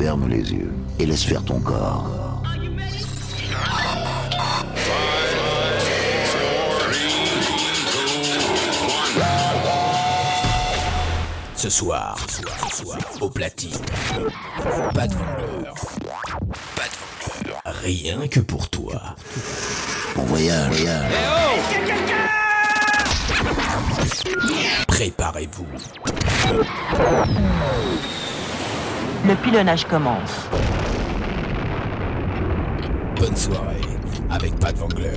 Ferme les yeux et laisse faire ton corps. Ce soir, ce soir, ce soir, au platine, pas de vendeur, pas de vendeur, rien que pour toi. Bon voyage. voyage. Préparez-vous. Le pilonnage commence. Bonne soirée avec Pat Vangler.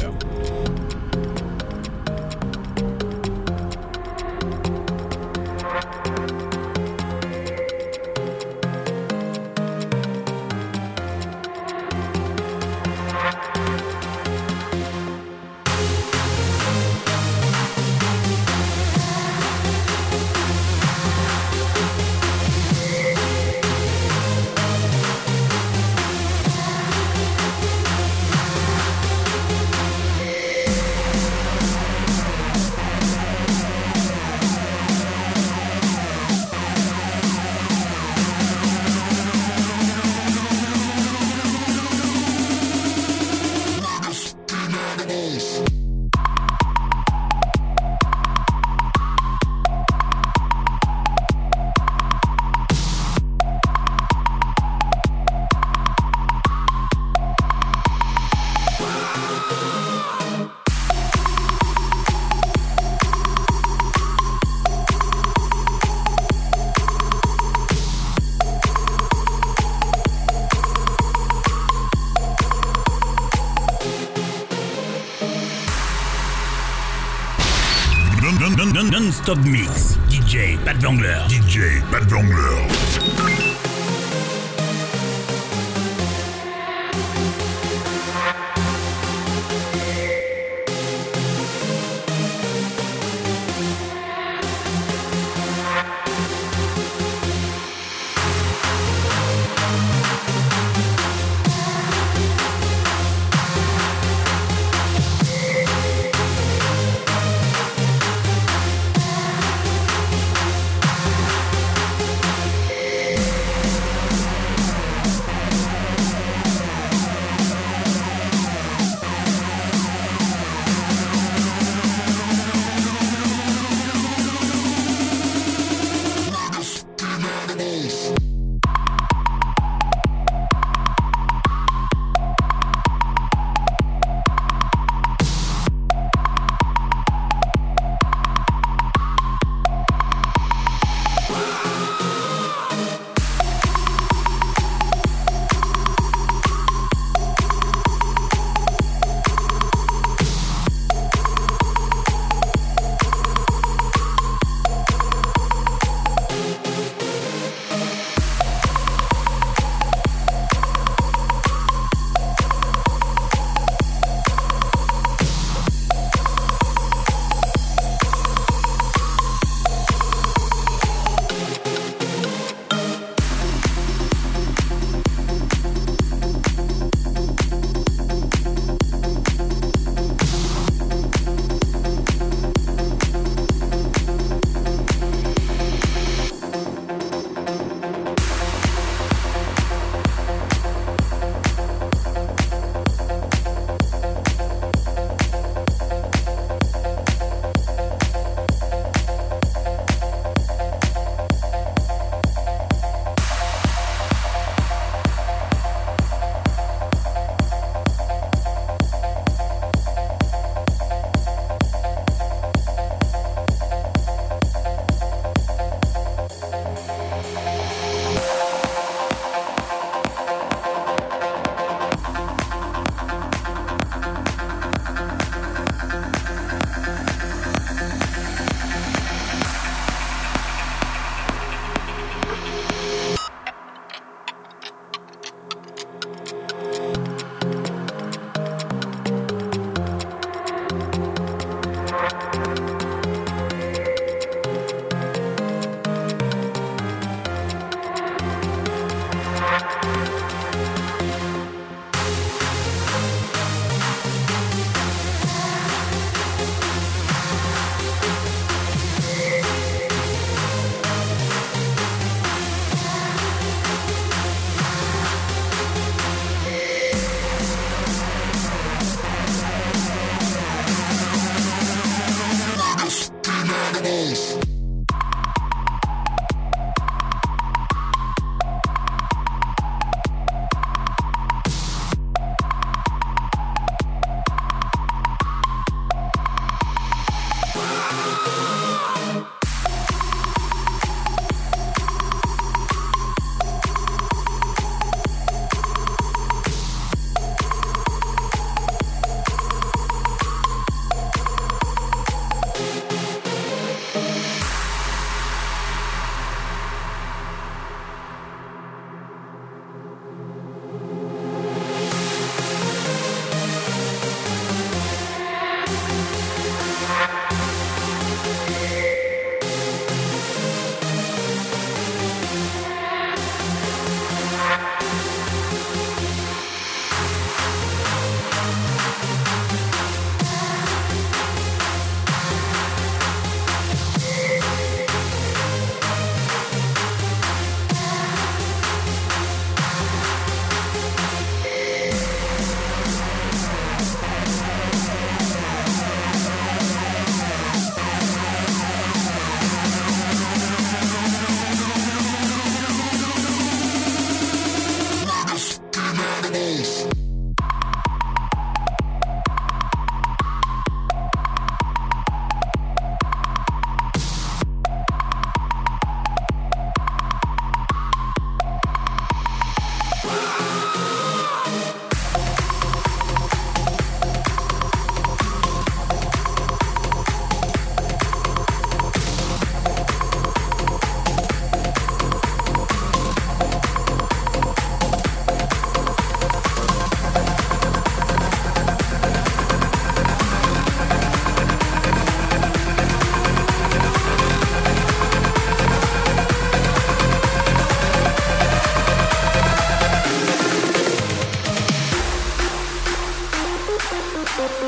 Non-stop mix. DJ Pat Vangler.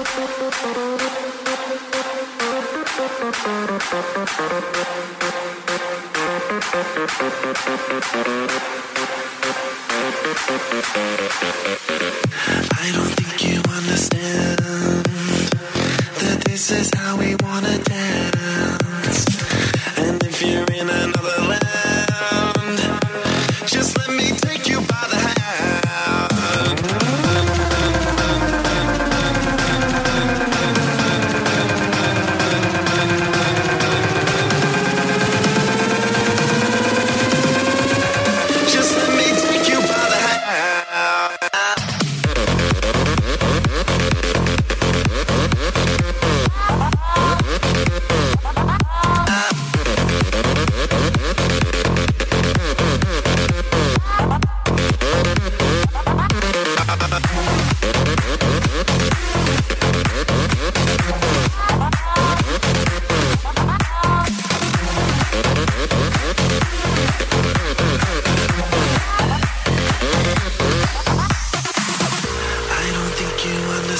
I don't think you understand that this is how we wanna dance.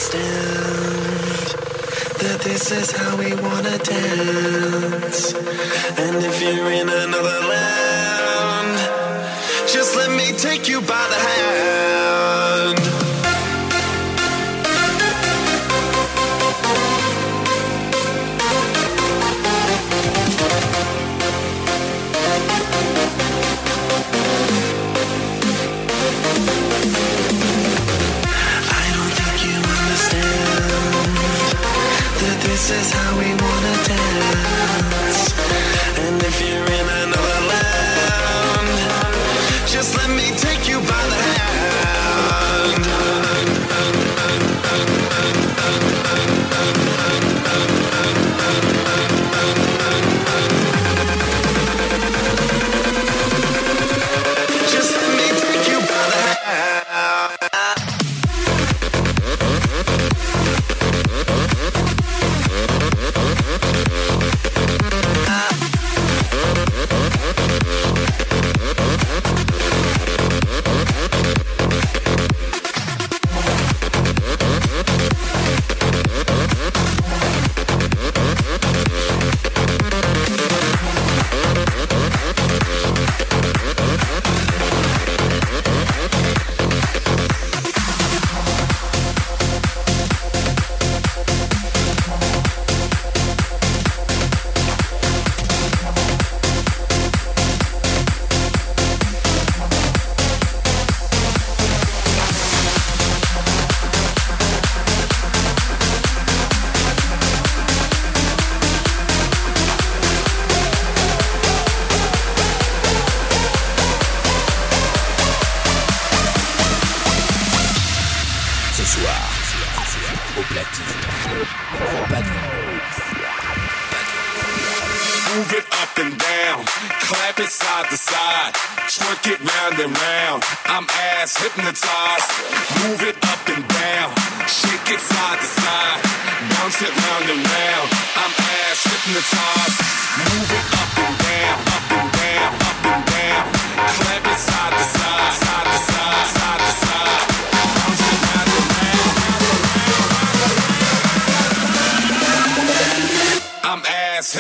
understand that this is how we wanna dance. And if you're in another land, just let me take you by the hand. This is how we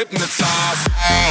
hypnotized.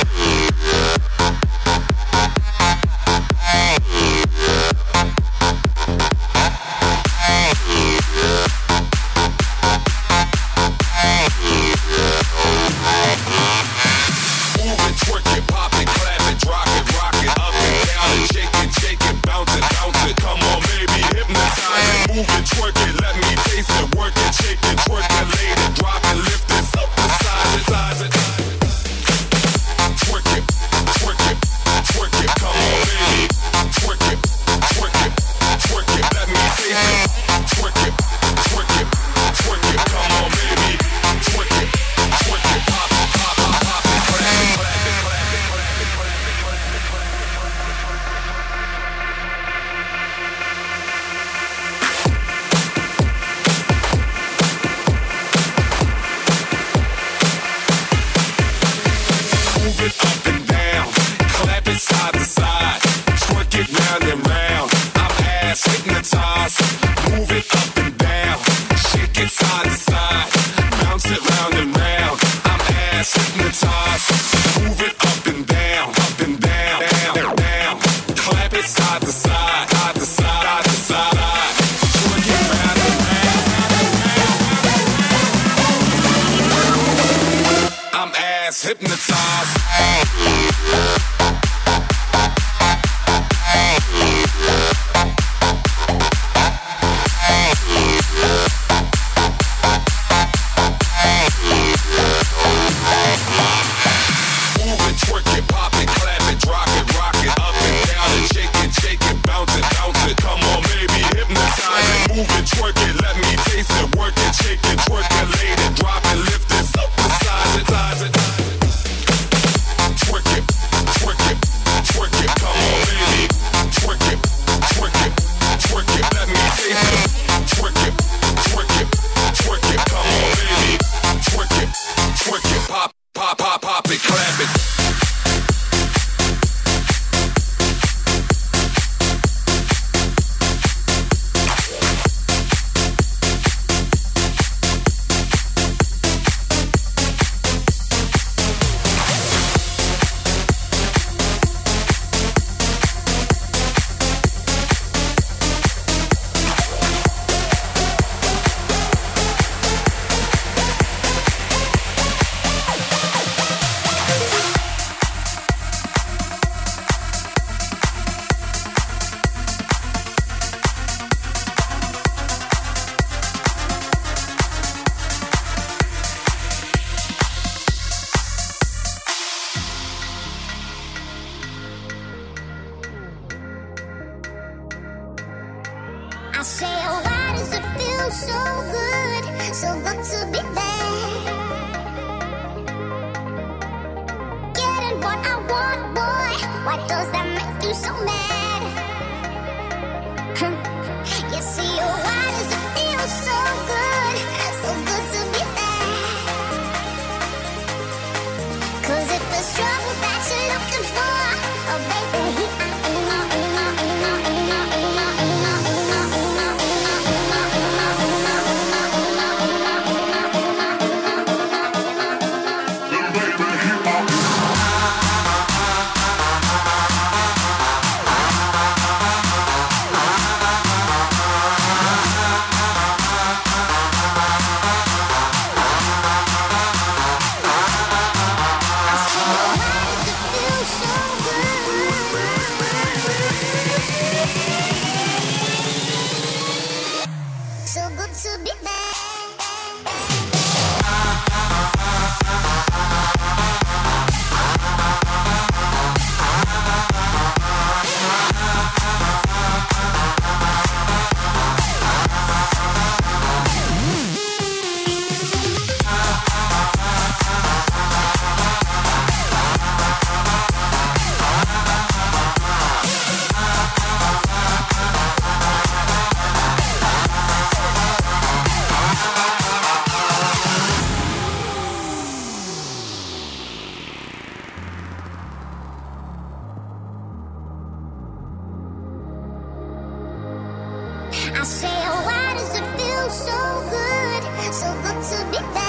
I say, oh, why does it feel so good? So good to be back.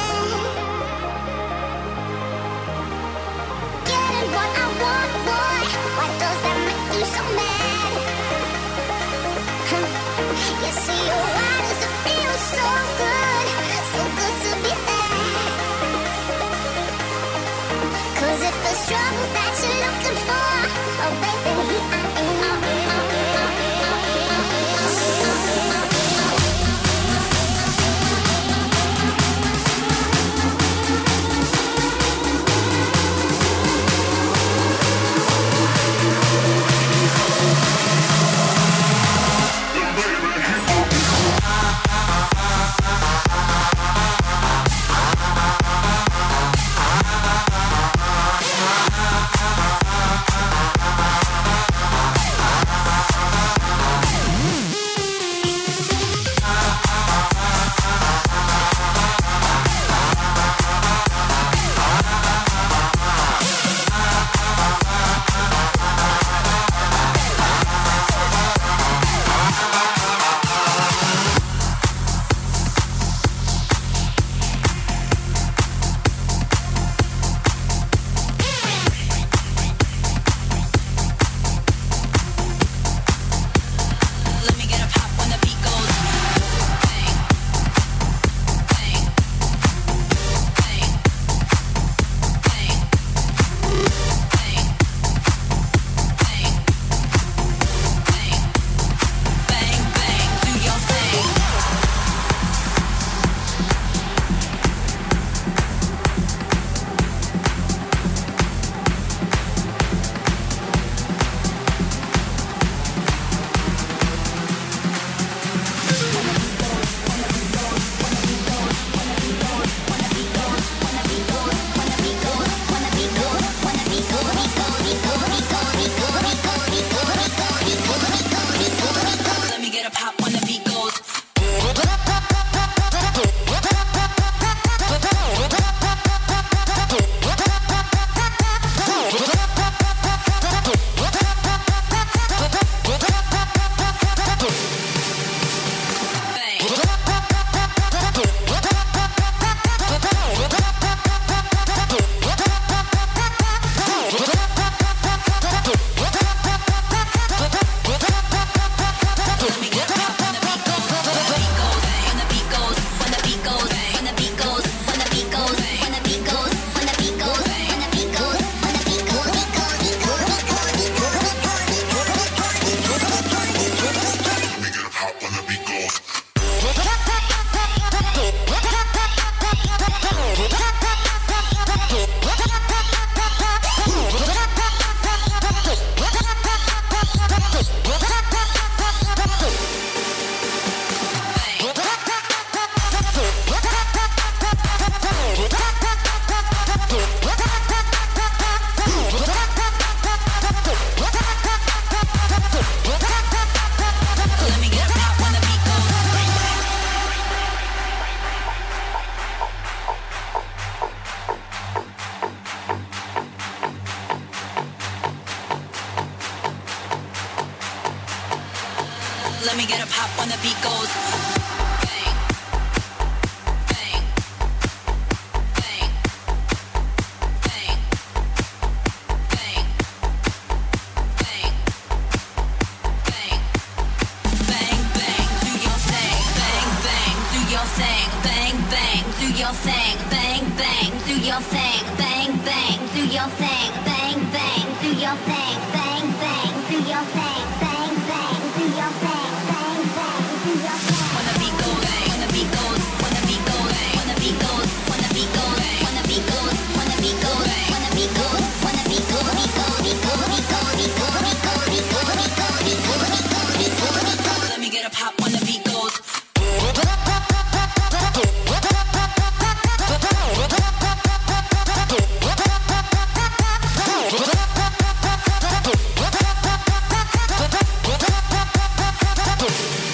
Thank you.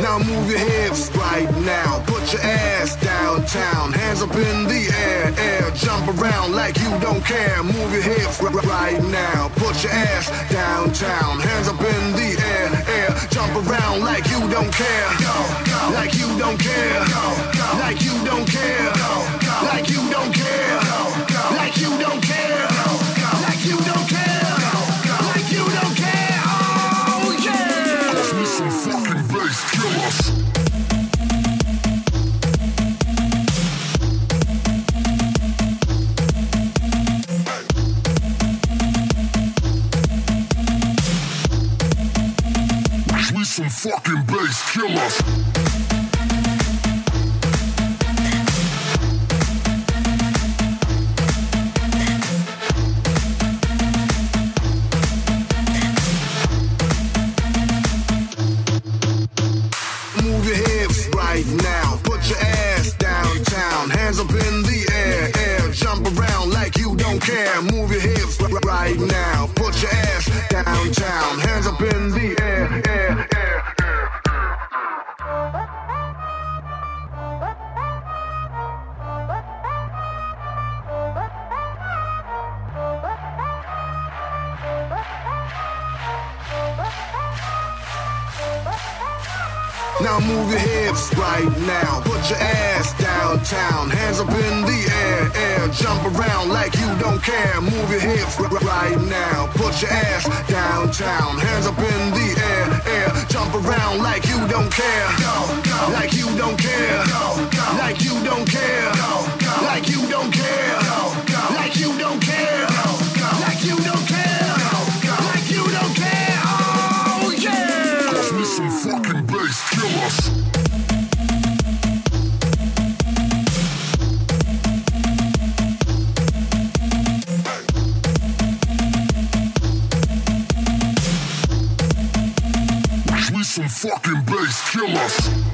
Now move your hips right now. Put your ass downtown. Hands up in the air, air. Jump around like you don't care. Move your hips right now. Put your ass downtown. Hands up in the air, air. Jump around like you don't care. Like you don't care. Like you don't care. Like fucking bass killers. Move your hips right now. Put your ass downtown. Hands up in the air, Now move your hips right now. Put your ass downtown. Hands up in the air, air. Jump around like you don't care. Move your hips right now. Put your ass downtown. Hands up in the air, air. Jump around like you don't care. Like you don't care. Like you don't care. Like you don't care. Fucking bass killers.